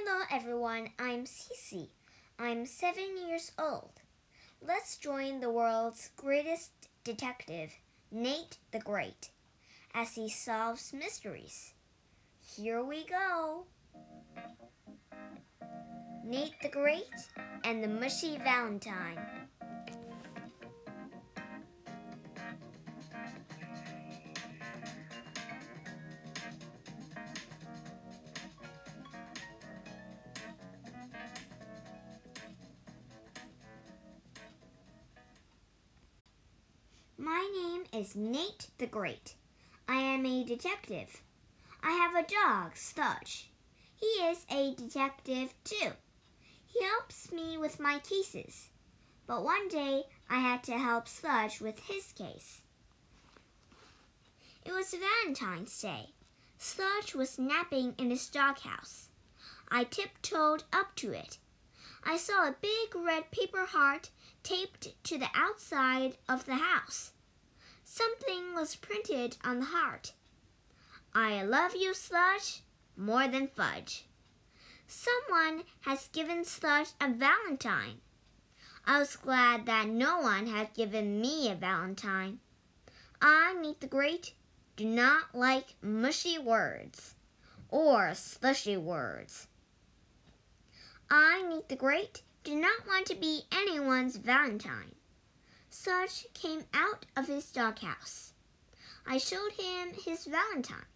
Hello everyone, I'm Cece. I'm seven years old. Let's join the world's greatest detective, Nate the Great, as he solves mysteries. Here we go. Nate the Great and the Mushy Valentine. My name is Nate the Great. I am a detective. I have a dog, Sludge. He is a detective too. He helps me with my cases. But one day I had to help Sludge with his case. It was Valentine's Day. Sludge was napping in his doghouse. I tiptoed up to it. I saw a big red paper heart taped to the outside of the house. Something was printed on the heart. I love you, Sludge, more than fudge. Someone has given Sludge a valentine. I was glad that no one had given me a valentine. I, Nate the Great, do not like mushy words or slushy words. I, Nate the Great, do not want to be anyone's Valentine. Sludge came out of his doghouse. I showed him his Valentine.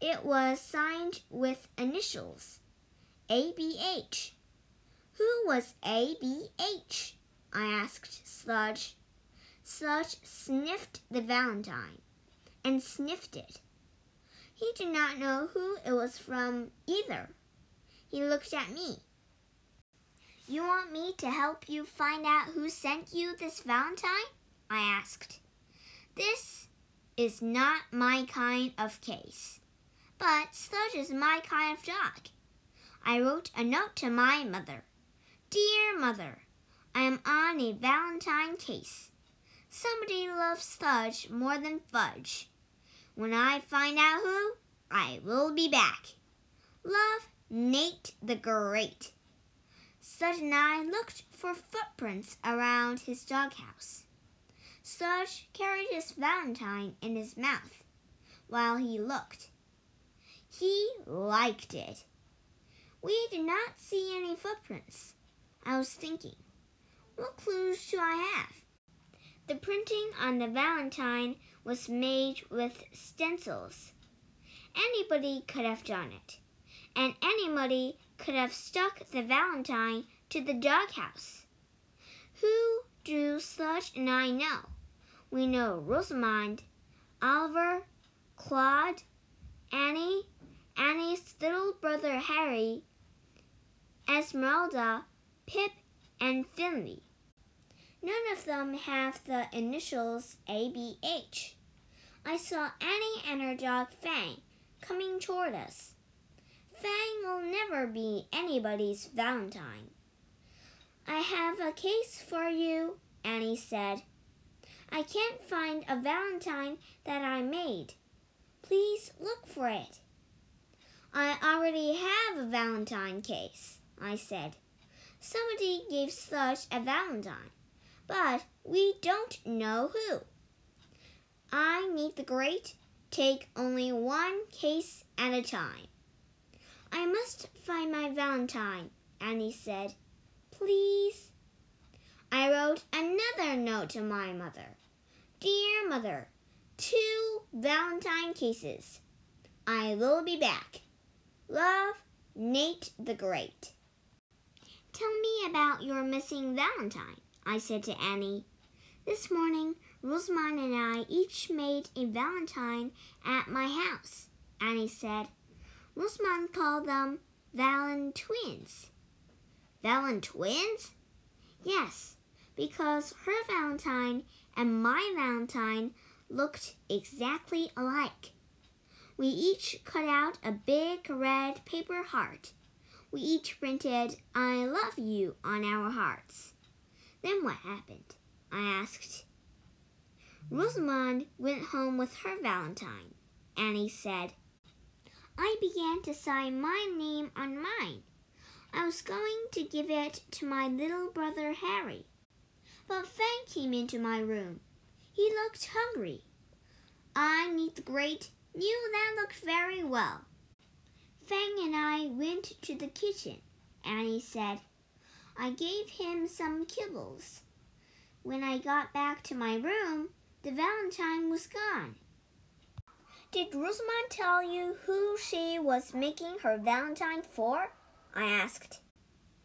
It was signed with initials ABH. Who was ABH? I asked Sludge. Sludge sniffed the Valentine and sniffed it. He did not know who it was from either. He looked at me. You want me to help you find out who sent you this Valentine? I asked. This is not my kind of case, but Sludge is my kind of dog. I wrote a note to my mother. Dear mother, I am on a Valentine case. Somebody loves Sludge more than fudge. When I find out who, I will be back. Love, Nate the Great. Sludge and I looked for footprints around his doghouse. Sludge carried his valentine in his mouth while he looked. He liked it. We did not see any footprints. I was thinking, what clues do I have? The printing on the valentine was made with stencils. Anybody could have done it, and anybody could have stuck the valentine to the doghouse. Who do Sludge and I know? We know Rosamond, Oliver, Claude, Annie, Annie's little brother Harry, Esmeralda, Pip, and Finley. None of them have the initials ABH. I saw Annie and her dog Fang coming toward us. Fang will never be anybody's Valentine. I have a case for you, Annie said. I can't find a Valentine that I made. Please look for it. I already have a Valentine case, I said. Somebody gave Sludge a Valentine, but we don't know who. I Nate the Great take only one case at a time. I must find my Valentine, Annie said. Please. I wrote another note to my mother. Dear mother, two Valentine cases. I will be back. Love, Nate the Great. Tell me about your missing Valentine, I said to Annie. This morning, Rosamond and I each made a Valentine at my house, Annie said. Rosamond called them Valen twins. Valen twins? Yes, because her Valentine and my Valentine looked exactly alike. We each cut out a big red paper heart. We each printed I love you on our hearts. Then what happened? I asked. Rosamond went home with her Valentine, Annie said. I began to sign my name on mine. I was going to give it to my little brother Harry. But Fang came into my room. He looked hungry. I, Nate the Great, knew that looked very well. Fang and I went to the kitchen. Annie said, I gave him some kibbles. When I got back to my room, the valentine was gone. Did Rosamond tell you who she was making her valentine for? I asked.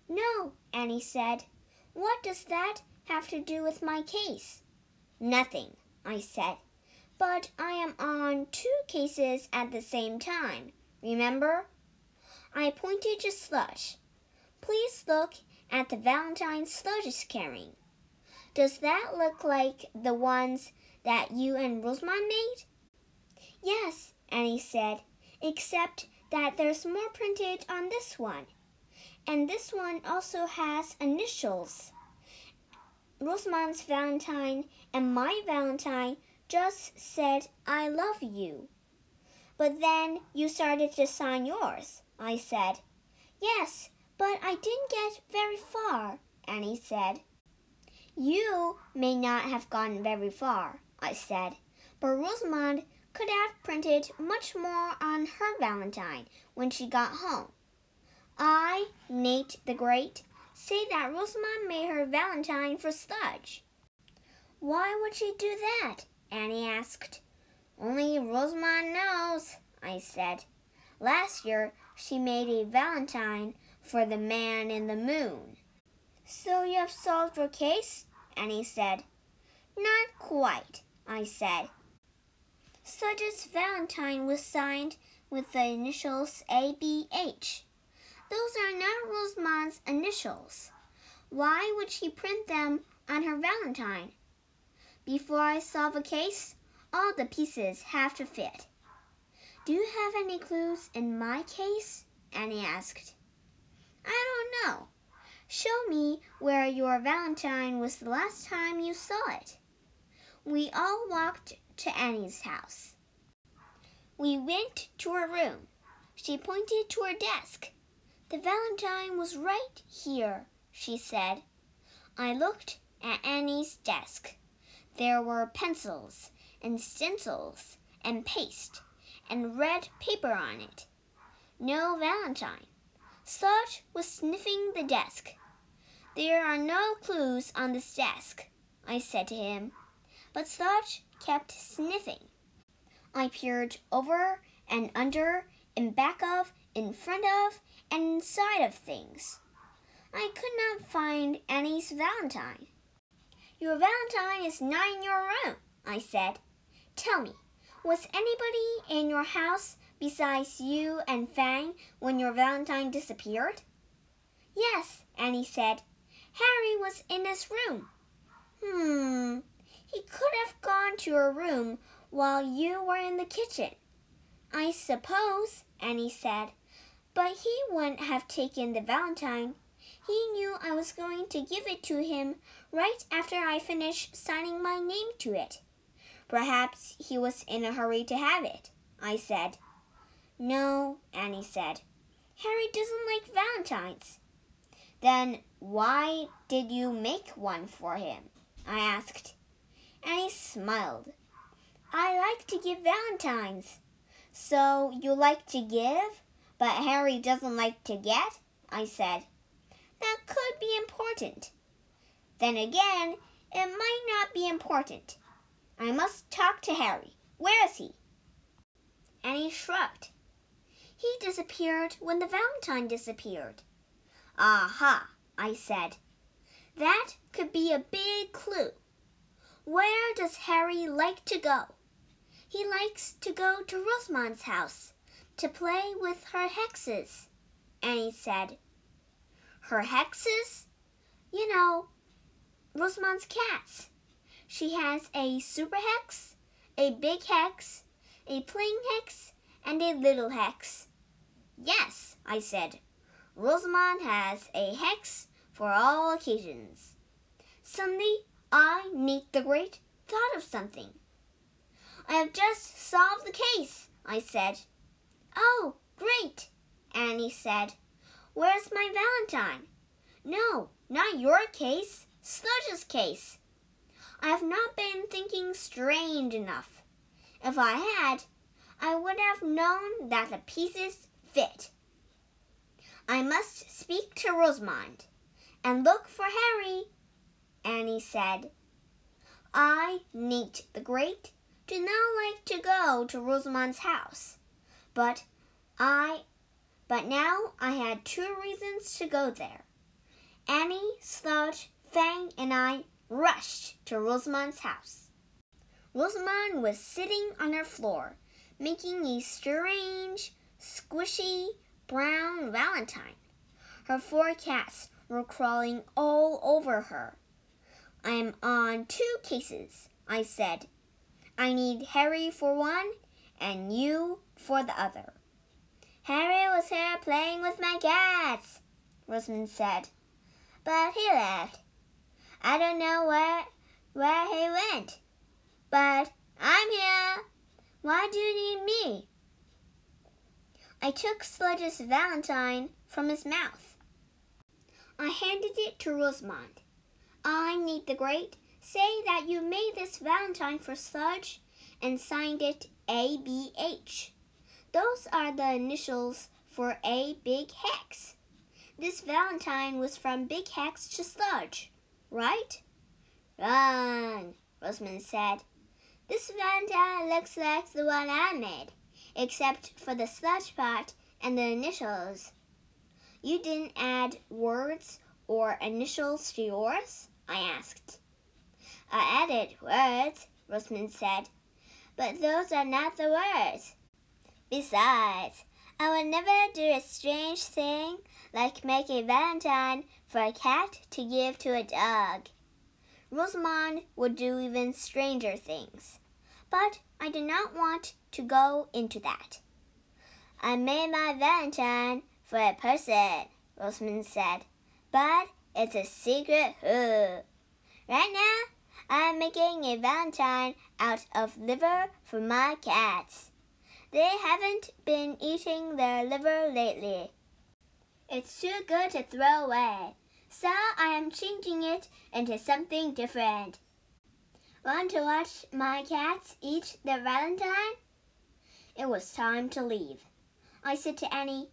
No, Annie said. What does that have to do with my case? Nothing, I said. But I am on two cases at the same time, remember? I pointed to Sludge. Please look at the Valentine Sludge is carrying. Does that look like the ones that you and Rosamond made? Yes, Annie said, except that there's more printed on this one. And this one also has initials. Rosamond's Valentine and my Valentine just said, I love you. But then you started to sign yours, I said. Yes, but I didn't get very far, Annie said. You may not have gone very far, I said, but Rosamond could have printed much more on her Valentine when she got home. I, Nate the Great, say that Rosamond made her Valentine for Sludge. Why would she do that? Annie asked. Only Rosamond knows, I said. Last year she made a Valentine for the man in the moon. So you have solved your case? Annie said. Not quite, I said. Sludge's Valentine was signed with the initials ABH. Those are not Rosamond's initials. Why would she print them on her Valentine? Before I solve a case, all the pieces have to fit. Do you have any clues in my case? Annie asked. I don't know. Show me where your Valentine was the last time you saw it. We all walked to Annie's house. We went to her room. She pointed to her desk. The valentine was right here, she said. I looked at Annie's desk. There were pencils and stencils and paste and red paper on it. No valentine. Sludge was sniffing the desk. There are no clues on this desk, I said to him. But Sludge kept sniffing. I peered over and under in back of, in front of, and inside of things. I could not find Annie's valentine. Your valentine is not in your room, I said. Tell me, was anybody in your house besides you and Fang when your valentine disappeared? Yes, Annie said. Harry was in his room. Hmm, he could have gone to your room while you were in the kitchen. I suppose, Annie said, but he wouldn't have taken the valentine. He knew I was going to give it to him right after I finished signing my name to it. Perhaps he was in a hurry to have it, I said. No, Annie said. Harry doesn't like valentines. Then why did you make one for him? I asked smiled. I like to give valentines. So you like to give, but Harry doesn't like to get? I said. That could be important. Then again, it might not be important. I must talk to Harry. Where is he? And he shrugged. He disappeared when the valentine disappeared. Aha, I said. That could be a big clue. Where does Harry like to go? He likes to go to Rosamond's house to play with her hexes. Annie said, Her hexes? You know, Rosamond's cats. She has a super hex, a big hex, a plain hex, and a little hex. Yes, I said. Rosamond has a hex for all occasions. Sunday I, Nate the Great, thought of something. I have just solved the case, I said. Oh, Great, Annie said. Where's my valentine? No, not your case, Sludge's case. I have not been thinking strange enough. If I had, I would have known that the pieces fit. I must speak to Rosamond and look for Harry, Annie said. I, Nate the Great, did not like to go to Rosamond's house, but I but now I had two reasons to go there. Annie, Sludge, Fang, and I rushed to Rosamond's house. Rosamond was sitting on her floor, making a strange, squishy, brown valentine. Her four cats were crawling all over her. I'm on two cases, I said. I need Harry for one and you for the other. Harry was here playing with my cats, Rosamond said. But he left. I don't know where where he went. But I'm here. Why do you need me? I took Sludge's valentine from his mouth. I handed it to Rosamond. I, Nate the Great, say that you made this valentine for Sludge and signed it ABH. Those are the initials for A Big Hex. This valentine was from Big Hex to Sludge, right? Wrong, Rosamond said. This valentine looks like the one I made except for the sludge part and the initials. You didn't add words or initials to yours? I asked. I added words, Rosamond said, but those are not the words. Besides, I would never do a strange thing like make a valentine for a cat to give to a dog. Rosamond would do even stranger things, but I did not want to go into that. I made my valentine for a person, Rosamond said, but it's a secret who. Right now, I'm making a valentine out of liver for my cats. They haven't been eating their liver lately. It's too good to throw away, so I am changing it into something different. Want to watch my cats eat their valentine? It was time to leave. I said to Annie,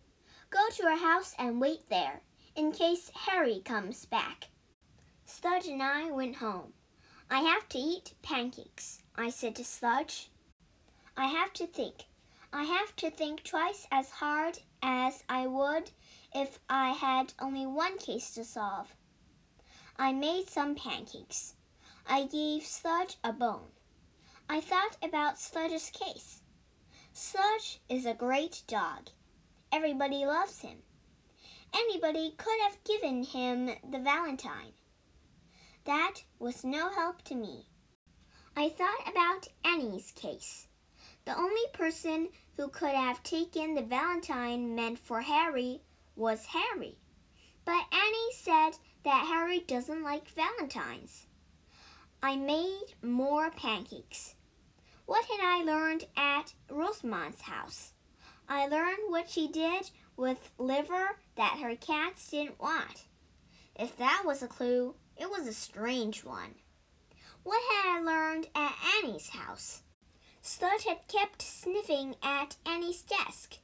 Go to her house and wait there, in case Harry comes back. Sludge and I went home. I have to eat pancakes, I said to Sludge. I have to think. I have to think twice as hard as I would if I had only one case to solve. I made some pancakes. I gave Sludge a bone. I thought about Sludge's case. Sludge is a great dog. Everybody loves him. Anybody could have given him the valentine. That was no help to me. I thought about Annie's case. The only person who could have taken the valentine meant for Harry was Harry. But Annie said that Harry doesn't like valentines. I made more pancakes. What had I learned at Rosamond's house? I learned what she did with liver that her cats didn't want. If that was a clue, it was a strange one. What had I learned at Annie's house? Sludge had kept sniffing at Annie's desk,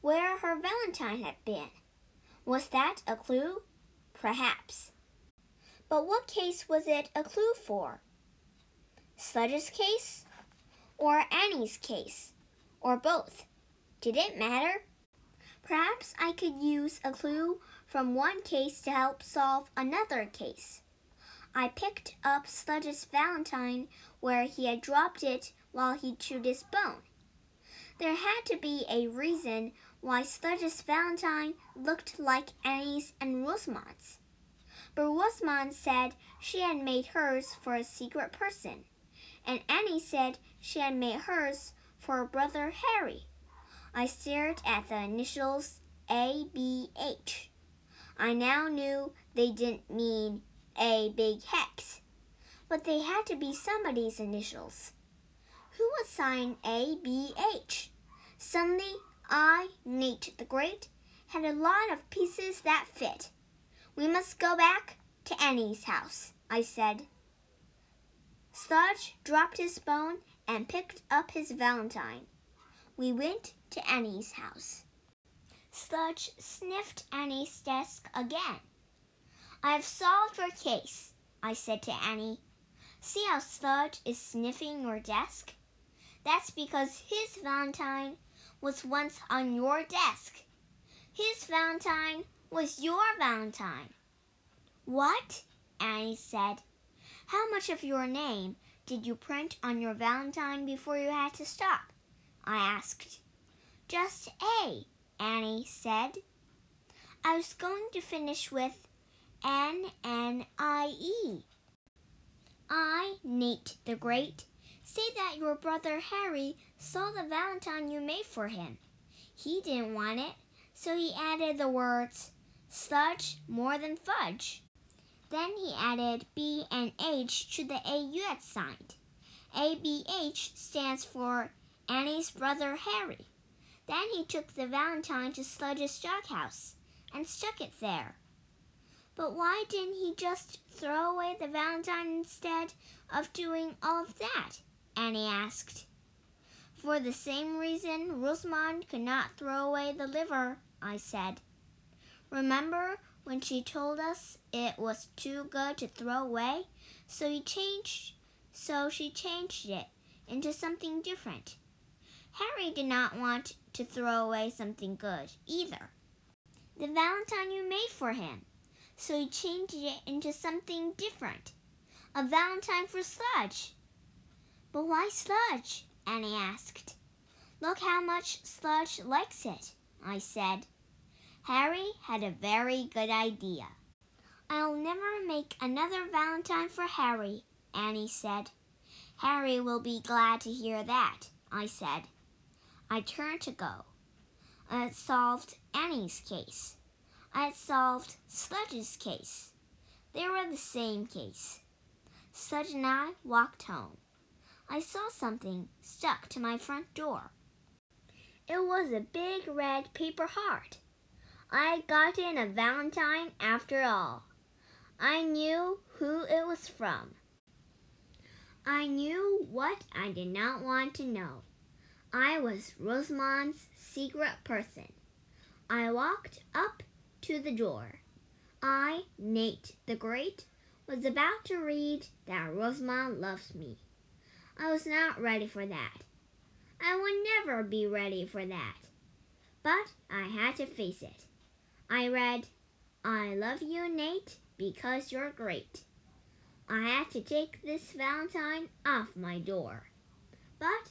where her valentine had been. Was that a clue? Perhaps. But what case was it a clue for? Sludge's case? Or Annie's case? Or both? Did it matter? Perhaps I could use a clue from one case to help solve another case. I picked up Sludge's valentine where he had dropped it while he chewed his bone. There had to be a reason why Sludge's valentine looked like Annie's and Rosamond's. But Rosamond said she had made hers for a secret person, and Annie said she had made hers for her brother Harry. I stared at the initials A B H. I now knew they didn't mean A Big Hex, but they had to be somebody's initials. Who would sign A B H? Suddenly, I, Nate the Great, had a lot of pieces that fit. We must go back to Annie's house, I said. Sludge dropped his bone and picked up his valentine. We went to Annie's house. Sludge sniffed Annie's desk again. I have solved your case, I said to Annie. See how Sludge is sniffing your desk? That's because his valentine was once on your desk. His valentine was your valentine. What? Annie said. How much of your name did you print on your valentine before you had to stop? I asked. Just A, Annie said. I was going to finish with N N I E. I, Nate the Great, say that your brother Harry saw the valentine you made for him. He didn't want it, so he added the words sludge more than fudge. Then he added B and H to the A you had signed. ABH stands for Annie's brother Harry. Then he took the valentine to Sludge's doghouse and stuck it there. But why didn't he just throw away the valentine instead of doing all of that? Annie asked. For the same reason Rosamond could not throw away the liver, I said. Remember when she told us it was too good to throw away? So he changed so she changed it into something different. Harry did not want to throw away something good either. The valentine you made for him. So he changed it into something different. A valentine for Sludge. But why Sludge? Annie asked. Look how much Sludge likes it, I said. Harry had a very good idea. I'll never make another valentine for Harry, Annie said. Harry will be glad to hear that, I said. I turned to go. I had solved Annie's case. I had solved Sludge's case. They were the same case. Sludge and I walked home. I saw something stuck to my front door. It was a big red paper heart. I had gotten a valentine after all. I knew who it was from. I knew what I did not want to know. I was Rosamond's secret person. I walked up to the door. I, Nate the Great, was about to read that Rosamond loves me. I was not ready for that. I would never be ready for that. But I had to face it. I read, I love you, Nate, because you're great. I had to take this valentine off my door. But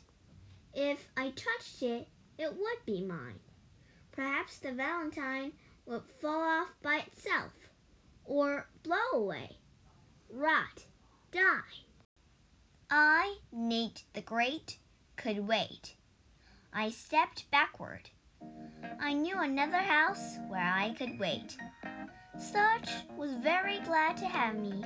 if I touched it, it would be mine. Perhaps the valentine would fall off by itself, or blow away, rot, die. I, Nate the Great, could wait. I stepped backward. I knew another house where I could wait. Sludge was very glad to have me.